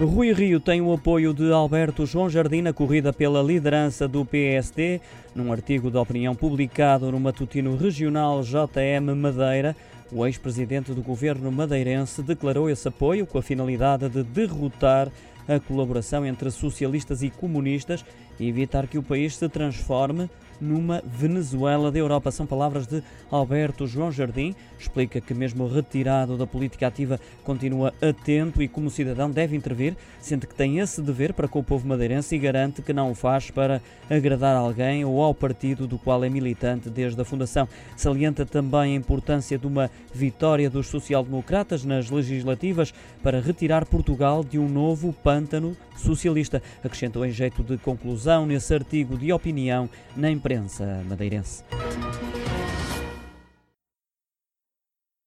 Rui Rio tem o apoio de Alberto João Jardim na corrida pela liderança do PSD. Num artigo de opinião publicado no matutino regional JM Madeira, o ex-presidente do governo madeirense declarou esse apoio com a finalidade de derrotar a colaboração entre socialistas e comunistas e evitar que o país se transforme numa Venezuela da Europa. São palavras de Alberto João Jardim. Explica que, mesmo retirado da política ativa, continua atento e, como cidadão, deve intervir, sendo que tem esse dever para com o povo madeirense e garante que não o faz para agradar alguém ou ao partido do qual é militante desde a fundação. Salienta também a importância de uma vitória dos social-democratas nas legislativas para retirar Portugal de um novo pântano socialista. Acrescentou em jeito de conclusão nesse artigo de opinião na imprensa madeirense.